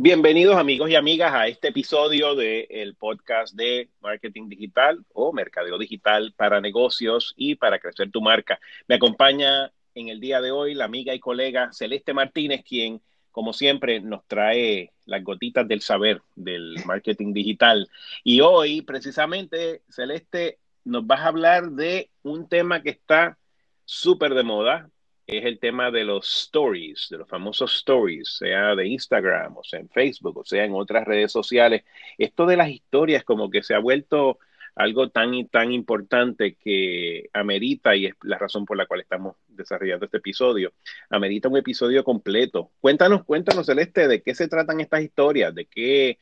Bienvenidos amigos y amigas a este episodio del podcast de Marketing Digital o Mercadeo Digital para negocios y para crecer tu marca. Me acompaña en el día de hoy la amiga y colega Celeste Martínez, quien como siempre nos trae las gotitas del saber del marketing digital. Y hoy precisamente Celeste nos vas a hablar de un tema que está súper de moda, es el tema de los stories, de los famosos stories, sea de Instagram, o sea en Facebook, o sea en otras redes sociales. Esto de las historias como que se ha vuelto algo tan y tan importante que amerita, y es la razón por la cual estamos desarrollando este episodio, amerita un episodio completo. Cuéntanos, cuéntanos, Celeste, de qué se tratan estas historias, de qué,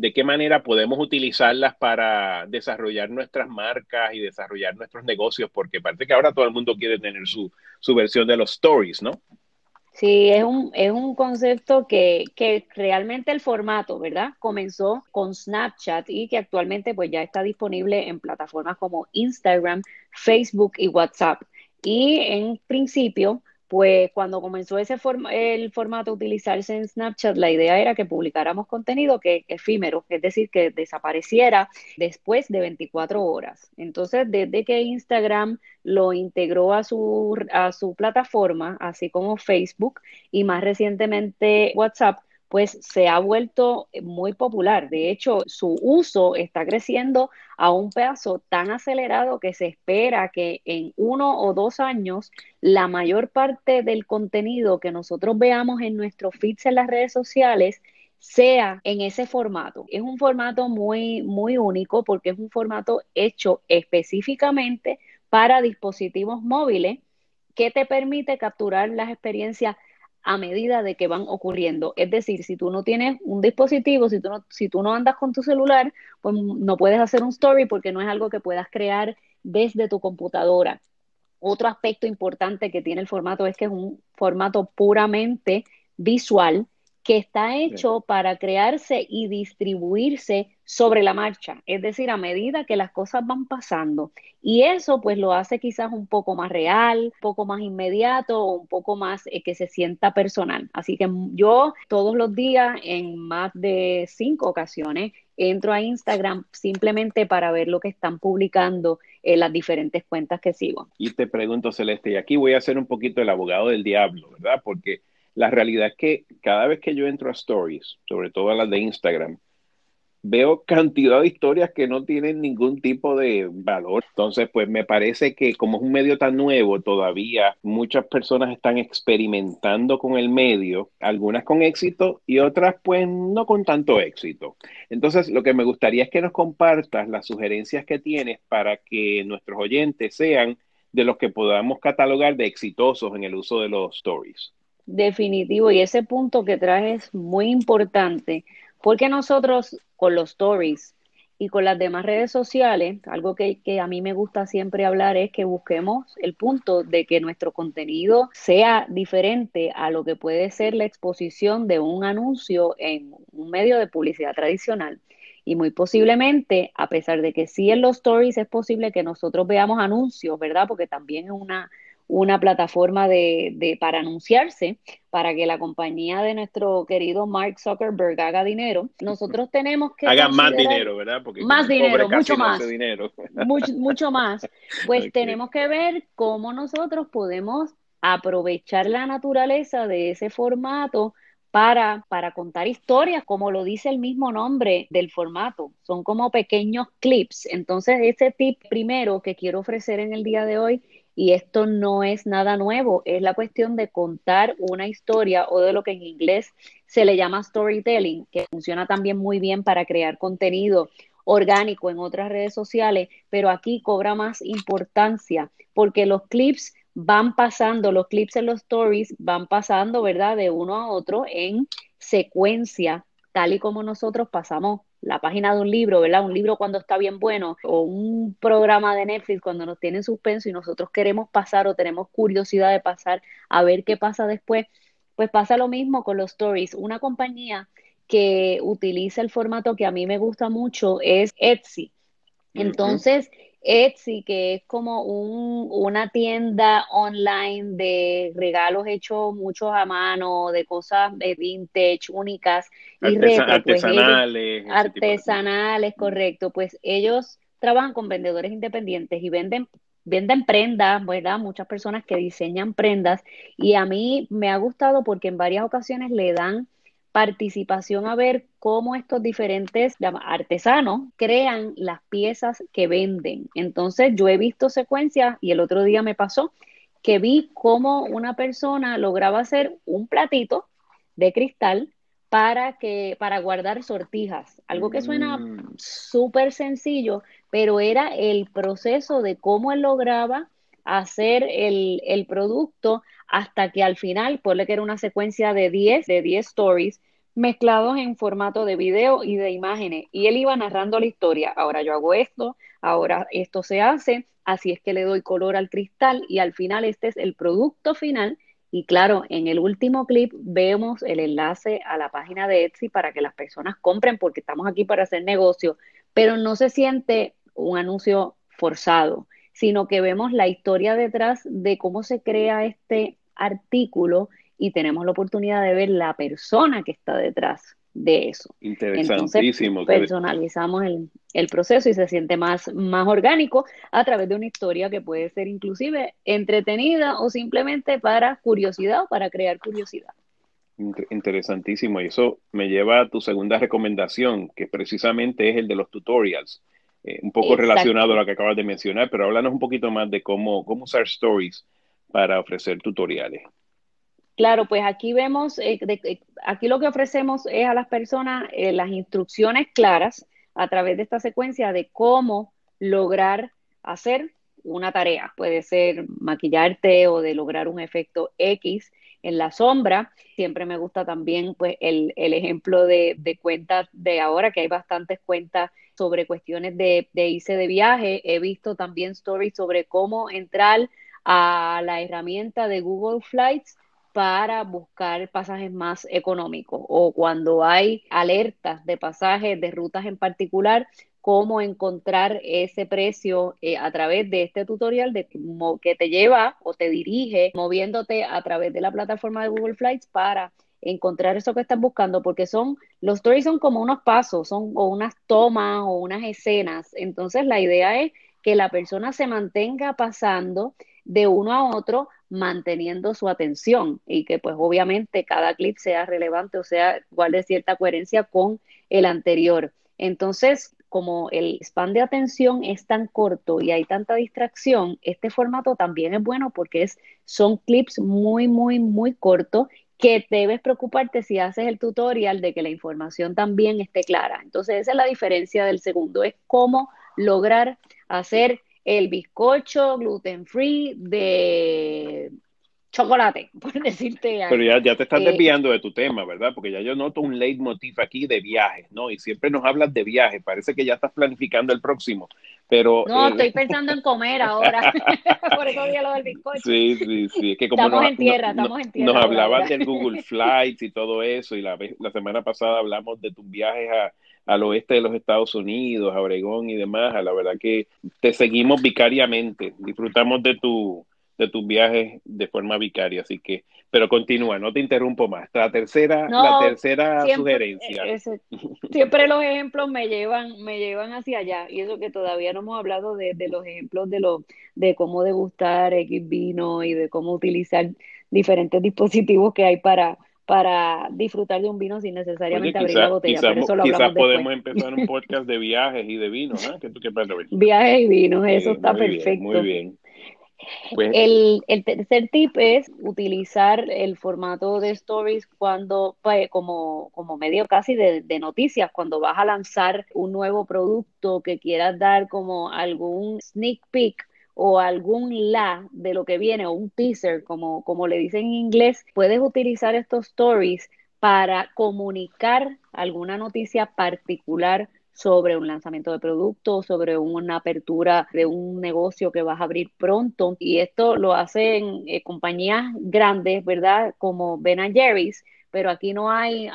de qué manera podemos utilizarlas para desarrollar nuestras marcas y desarrollar nuestros negocios, porque parece que ahora todo el mundo quiere tener su, versión de los stories, ¿no? Sí, es un, es un concepto que, que, realmente el formato, ¿verdad? Comenzó con Snapchat y que actualmente pues ya está disponible en plataformas como Instagram, Facebook y WhatsApp. Y en principio pues cuando comenzó ese el formato a utilizarse en Snapchat, la idea era que publicáramos contenido que efímero, es decir, que desapareciera después de 24 horas. Entonces, desde que Instagram lo integró a su, a su plataforma, así como Facebook y más recientemente WhatsApp, pues se ha vuelto muy popular. De hecho, su uso está creciendo a un paso tan acelerado que se espera que en uno o dos años la mayor parte del contenido que nosotros veamos en nuestros feeds en las redes sociales sea en ese formato. Es un formato muy, muy único porque es un formato hecho específicamente para dispositivos móviles que te permite capturar las experiencias a medida de que van ocurriendo. Es decir, si tú no tienes un dispositivo, si tú no, si tú no andas con tu celular, pues no puedes hacer un story porque no es algo que puedas crear desde tu computadora. Otro aspecto importante que tiene el formato es que es un formato puramente visual que está hecho para crearse y distribuirse sobre la marcha, es decir, a medida que las cosas van pasando. Y eso pues lo hace quizás un poco más real, un poco más inmediato, un poco más eh, que se sienta personal. Así que yo todos los días, en más de cinco ocasiones, entro a Instagram simplemente para ver lo que están publicando en las diferentes cuentas que sigo. Y te pregunto, Celeste, y aquí voy a ser un poquito el abogado del diablo, ¿verdad? Porque la realidad es que cada vez que yo entro a stories, sobre todo a las de Instagram, veo cantidad de historias que no tienen ningún tipo de valor. Entonces, pues me parece que como es un medio tan nuevo, todavía muchas personas están experimentando con el medio, algunas con éxito y otras pues no con tanto éxito. Entonces, lo que me gustaría es que nos compartas las sugerencias que tienes para que nuestros oyentes sean de los que podamos catalogar de exitosos en el uso de los stories. Definitivo, y ese punto que traes es muy importante porque nosotros con los stories y con las demás redes sociales, algo que, a mí me gusta siempre hablar es que busquemos el punto de que nuestro contenido sea diferente a lo que puede ser la exposición de un anuncio en un medio de publicidad tradicional. Y muy posiblemente, a pesar de que sí en los stories es posible que nosotros veamos anuncios, ¿verdad? Porque también es una una plataforma de, para anunciarse, para que la compañía de nuestro querido Mark Zuckerberg haga dinero. Nosotros tenemos que... Haga más dinero, ¿verdad? Porque más dinero, mucho más. Mucho, más. Pues tenemos que ver cómo nosotros podemos aprovechar la naturaleza de ese formato para, para, contar historias, como lo dice el mismo nombre del formato. Son como pequeños clips. Entonces, ese tip primero que quiero ofrecer en el día de hoy y esto no es nada nuevo, es la cuestión de contar una historia o de lo que en inglés se le llama storytelling, que funciona también muy bien para crear contenido orgánico en otras redes sociales, pero aquí cobra más importancia porque los clips van pasando, los clips en los stories van pasando, ¿verdad? De uno a otro en secuencia, tal y como nosotros pasamos la página de un libro, ¿verdad? Un libro cuando está bien bueno o un programa de Netflix cuando nos tiene suspenso y nosotros queremos pasar o tenemos curiosidad de pasar a ver qué pasa después, pues pasa lo mismo con los stories. Una compañía que utiliza el formato que a mí me gusta mucho es Etsy. Entonces, Etsy, que es como un, una tienda online de regalos hechos muchos a mano, de cosas de vintage, únicas y pues, artesanales. artesanales, correcto. Pues ellos trabajan con vendedores independientes y venden venden prendas, ¿verdad? Muchas personas que diseñan prendas y a mí me ha gustado porque en varias ocasiones le dan participación a ver cómo estos diferentes artesanos crean las piezas que venden. Entonces yo he visto secuencias y el otro día me pasó que vi cómo una persona lograba hacer un platito de cristal para que para guardar sortijas, algo que suena mm. súper sencillo, pero era el proceso de cómo él lograba hacer el, el producto hasta que al final, ponle que era una secuencia de 10, de 10 stories, mezclados en formato de video y de imágenes. Y él iba narrando la historia. Ahora yo hago esto, ahora esto se hace, así es que le doy color al cristal y al final este es el producto final. Y claro, en el último clip vemos el enlace a la página de Etsy para que las personas compren porque estamos aquí para hacer negocio, pero no se siente un anuncio forzado, sino que vemos la historia detrás de cómo se crea este artículo y tenemos la oportunidad de ver la persona que está detrás de eso. Interesantísimo. Entonces, personalizamos el, proceso y se siente más, más orgánico a través de una historia que puede ser inclusive entretenida o simplemente para curiosidad o para crear curiosidad. Interesantísimo. Y eso me lleva a tu segunda recomendación, que precisamente es el de los tutorials. Eh, un poco relacionado a lo que acabas de mencionar, pero háblanos un poquito más de cómo, cómo usar stories para ofrecer tutoriales. Claro, pues aquí vemos, eh, eh, aquí lo que ofrecemos es a las personas las instrucciones claras a través de esta secuencia de cómo lograr hacer una tarea. Puede ser maquillarte o de lograr un efecto X en la sombra. Siempre me gusta también pues el, ejemplo de, cuentas de ahora, que hay bastantes cuentas sobre cuestiones de, de de viaje. He visto también stories sobre cómo entrar a la herramienta de Google Flights para buscar pasajes más económicos o cuando hay alertas de pasajes de rutas en particular, cómo encontrar ese precio eh, a través de este tutorial de que te lleva o te dirige moviéndote a través de la plataforma de Google Flights para encontrar eso que estás buscando, porque son, los stories son como unos pasos, son o unas tomas o unas escenas. Entonces la idea es que la persona se mantenga pasando de uno a otro manteniendo su atención y que pues obviamente cada clip sea relevante o sea guarde cierta coherencia con el anterior. Entonces, como el span de atención es tan corto y hay tanta distracción, este formato también es bueno porque es, son clips muy, muy, muy cortos que debes preocuparte si haces el tutorial de que la información también esté clara. Entonces, esa es la diferencia del segundo, es cómo lograr hacer el bizcocho gluten free de chocolate, por decirte algo. Pero ya, ya te estás eh, desviando de tu tema, ¿verdad? Porque ya yo noto un leitmotiv aquí de viajes, ¿no? Y siempre nos hablas de viajes, parece que ya estás planificando el próximo, pero... No, eh, estoy pensando en comer ahora, por eso día lo del bizcocho. Sí, sí, sí, es que como estamos en tierra, estamos en tierra. Nos hablabas del Google Flights y todo eso, y la, la semana pasada hablamos de tus viajes a al oeste de los Estados Unidos, a Oregón y demás. A la verdad que te seguimos vicariamente, disfrutamos de tu de tus viajes de forma vicaria, así que, pero continúa, no te interrumpo más. La tercera, la tercera sugerencia. siempre los ejemplos me llevan, me llevan hacia allá, y eso que todavía no hemos hablado de, de los ejemplos de lo, de cómo degustar X vino y de cómo utilizar diferentes dispositivos que hay para, para disfrutar de un vino sin necesariamente abrir la botella. Quizás podemos empezar un podcast de viajes y de vinos, ¿eh? ¿Qué tú qué Viajes y vinos, eso está perfecto. muy bien. Pues, el, tercer tip es utilizar el formato de stories cuando, pues, como, como medio casi de, de, noticias, cuando vas a lanzar un nuevo producto que quieras dar como algún sneak peek o algún la de lo que viene o un teaser, como, como le dicen en inglés, puedes utilizar estos stories para comunicar alguna noticia particular sobre un lanzamiento de producto, sobre una apertura de un negocio que vas a abrir pronto. Y esto lo hacen eh, compañías grandes, ¿verdad? Como Ben Jerry's, pero aquí no hay,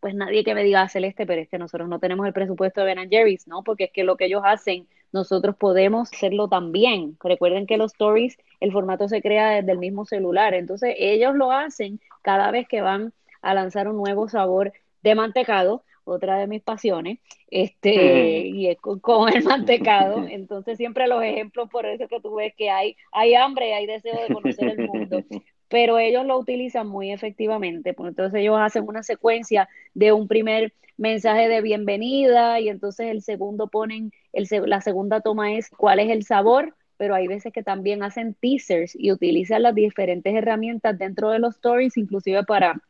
pues nadie que me diga Celeste, pero es que nosotros no tenemos el presupuesto de Ben Jerry's, ¿no? Porque es que lo que ellos hacen nosotros podemos hacerlo también. Recuerden que los stories, el formato se crea desde el mismo celular, entonces ellos lo hacen cada vez que van a lanzar un nuevo sabor de mantecado, otra de mis pasiones, este, y es con, el mantecado. Entonces siempre los ejemplos por eso que tú ves que hay, hay hambre, hay deseo de conocer el mundo. Pero ellos lo utilizan muy efectivamente, pues entonces ellos hacen una secuencia de un primer mensaje de bienvenida y entonces el segundo ponen, el, la segunda toma es cuál es el sabor, pero hay veces que también hacen teasers y utilizan las diferentes herramientas dentro de los stories, inclusive para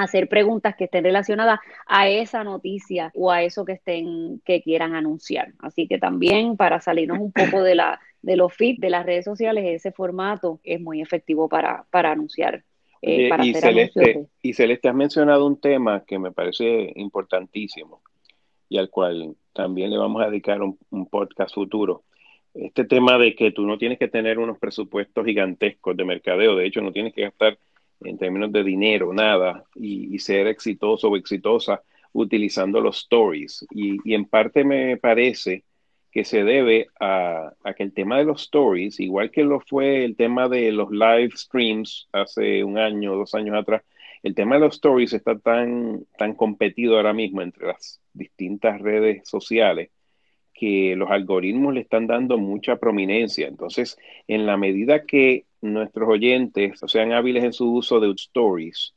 hacer preguntas que estén relacionadas a esa noticia o a eso que estén que quieran anunciar. Así que también para salirnos un poco de la de los feeds de las redes sociales, ese formato es muy efectivo para, para anunciar. Eh, y, Celeste, y Celeste, has mencionado un tema que me parece importantísimo y al cual también le vamos a dedicar un, un podcast futuro. Este tema de que tú no tienes que tener unos presupuestos gigantescos de mercadeo, de hecho no tienes que gastar en términos de dinero, nada, y, ser exitoso o exitosa utilizando los stories. Y, en parte me parece que se debe a, que el tema de los stories, igual que lo fue el tema de los live streams hace un año, dos años atrás, el tema de los stories está tan, tan competido ahora mismo entre las distintas redes sociales que los algoritmos le están dando mucha prominencia. Entonces, en la medida que nuestros oyentes sean hábiles en su uso de stories,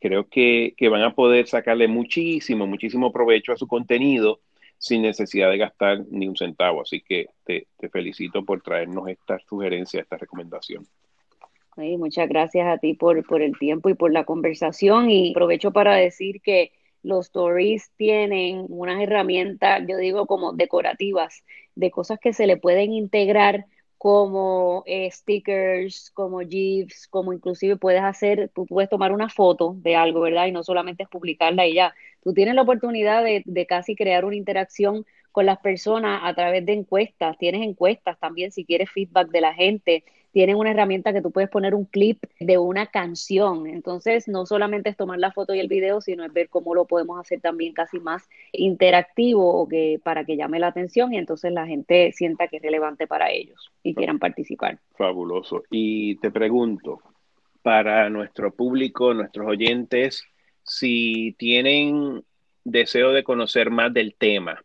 creo que, van a poder sacarle muchísimo, muchísimo provecho a su contenido sin necesidad de gastar ni un centavo. Así que te, felicito por traernos esta sugerencia, esta recomendación. muchas gracias a ti por, por el tiempo y por la conversación y aprovecho para decir que los stories tienen unas herramientas, yo digo como decorativas, de cosas que se le pueden integrar como eh, stickers, como GIFs, como inclusive puedes hacer, tú puedes tomar una foto de algo, ¿verdad? Y no solamente es publicarla y ya. Tú tienes la oportunidad de, de casi crear una interacción con las personas a través de encuestas. Tienes encuestas también si quieres feedback de la gente tienen una herramienta que tú puedes poner un clip de una canción. Entonces, no solamente es tomar la foto y el video, sino es ver cómo lo podemos hacer también casi más interactivo que, para que llame la atención y entonces la gente sienta que es relevante para ellos y quieran participar. Fabuloso. Y te pregunto, para nuestro público, nuestros oyentes, si tienen deseo de conocer más del tema,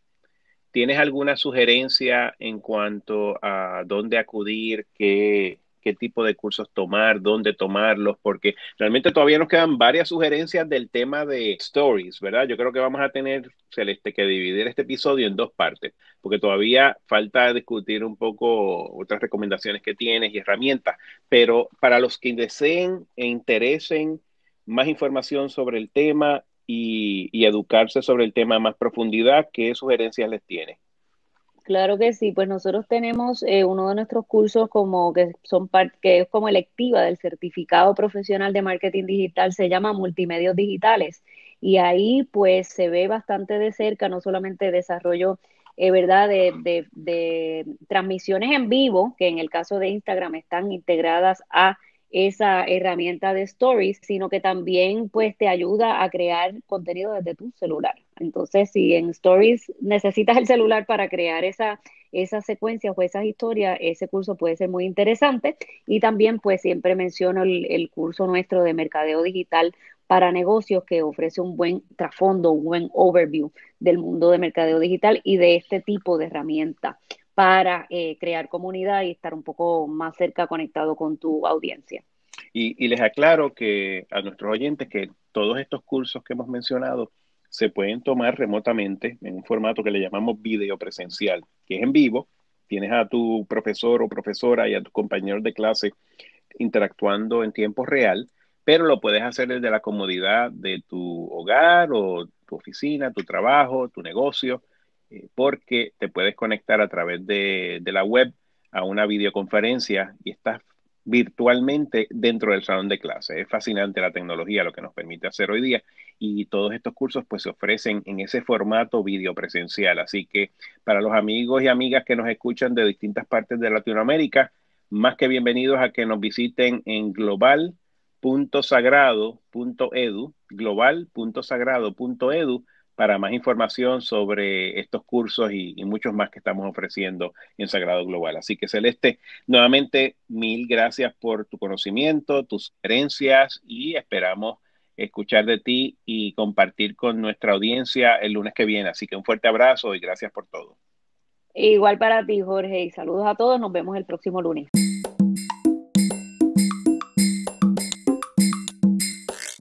¿Tienes alguna sugerencia en cuanto a dónde acudir, qué, qué tipo de cursos tomar, dónde tomarlos? Porque realmente todavía nos quedan varias sugerencias del tema de stories, ¿verdad? Yo creo que vamos a tener, Celeste, que dividir este episodio en dos partes, porque todavía falta discutir un poco otras recomendaciones que tienes y herramientas, pero para los que deseen e interesen más información sobre el tema, y, educarse sobre el tema a más profundidad, ¿qué sugerencias les tiene? Claro que sí, pues nosotros tenemos eh, uno de nuestros cursos como que son que es como electiva del certificado profesional de marketing digital, se llama Multimedios Digitales y ahí pues se ve bastante de cerca no solamente desarrollo eh, verdad de, de, de transmisiones en vivo que en el caso de Instagram están integradas a esa herramienta de stories, sino que también pues te ayuda a crear contenido desde tu celular. Entonces, si en stories necesitas el celular para crear esa esas secuencias o esas historias, ese curso puede ser muy interesante. Y también, pues siempre menciono el, el curso nuestro de mercadeo digital para negocios que ofrece un buen trasfondo, un buen overview del mundo de mercadeo digital y de este tipo de herramienta para eh, crear comunidad y estar un poco más cerca conectado con tu audiencia. Y, les aclaro que a nuestros oyentes que todos estos cursos que hemos mencionado se pueden tomar remotamente en un formato que le llamamos video presencial, que es en vivo. Tienes a tu profesor o profesora y a tus compañeros de clase interactuando en tiempo real, pero lo puedes hacer desde la comodidad de tu hogar o tu oficina, tu trabajo, tu negocio porque te puedes conectar a través de, la web a una videoconferencia y estás virtualmente dentro del salón de clase. Es fascinante la tecnología, lo que nos permite hacer hoy día y todos estos cursos pues se ofrecen en ese formato videopresencial. Así que para los amigos y amigas que nos escuchan de distintas partes de Latinoamérica, más que bienvenidos a que nos visiten en global.sagrado.edu, global.sagrado.edu para más información sobre estos cursos y, muchos más que estamos ofreciendo en Sagrado Global. Así que Celeste, nuevamente mil gracias por tu conocimiento, tus sugerencias y esperamos escuchar de ti y compartir con nuestra audiencia el lunes que viene. Así que un fuerte abrazo y gracias por todo. Igual para ti, Jorge, y saludos a todos. Nos vemos el próximo lunes.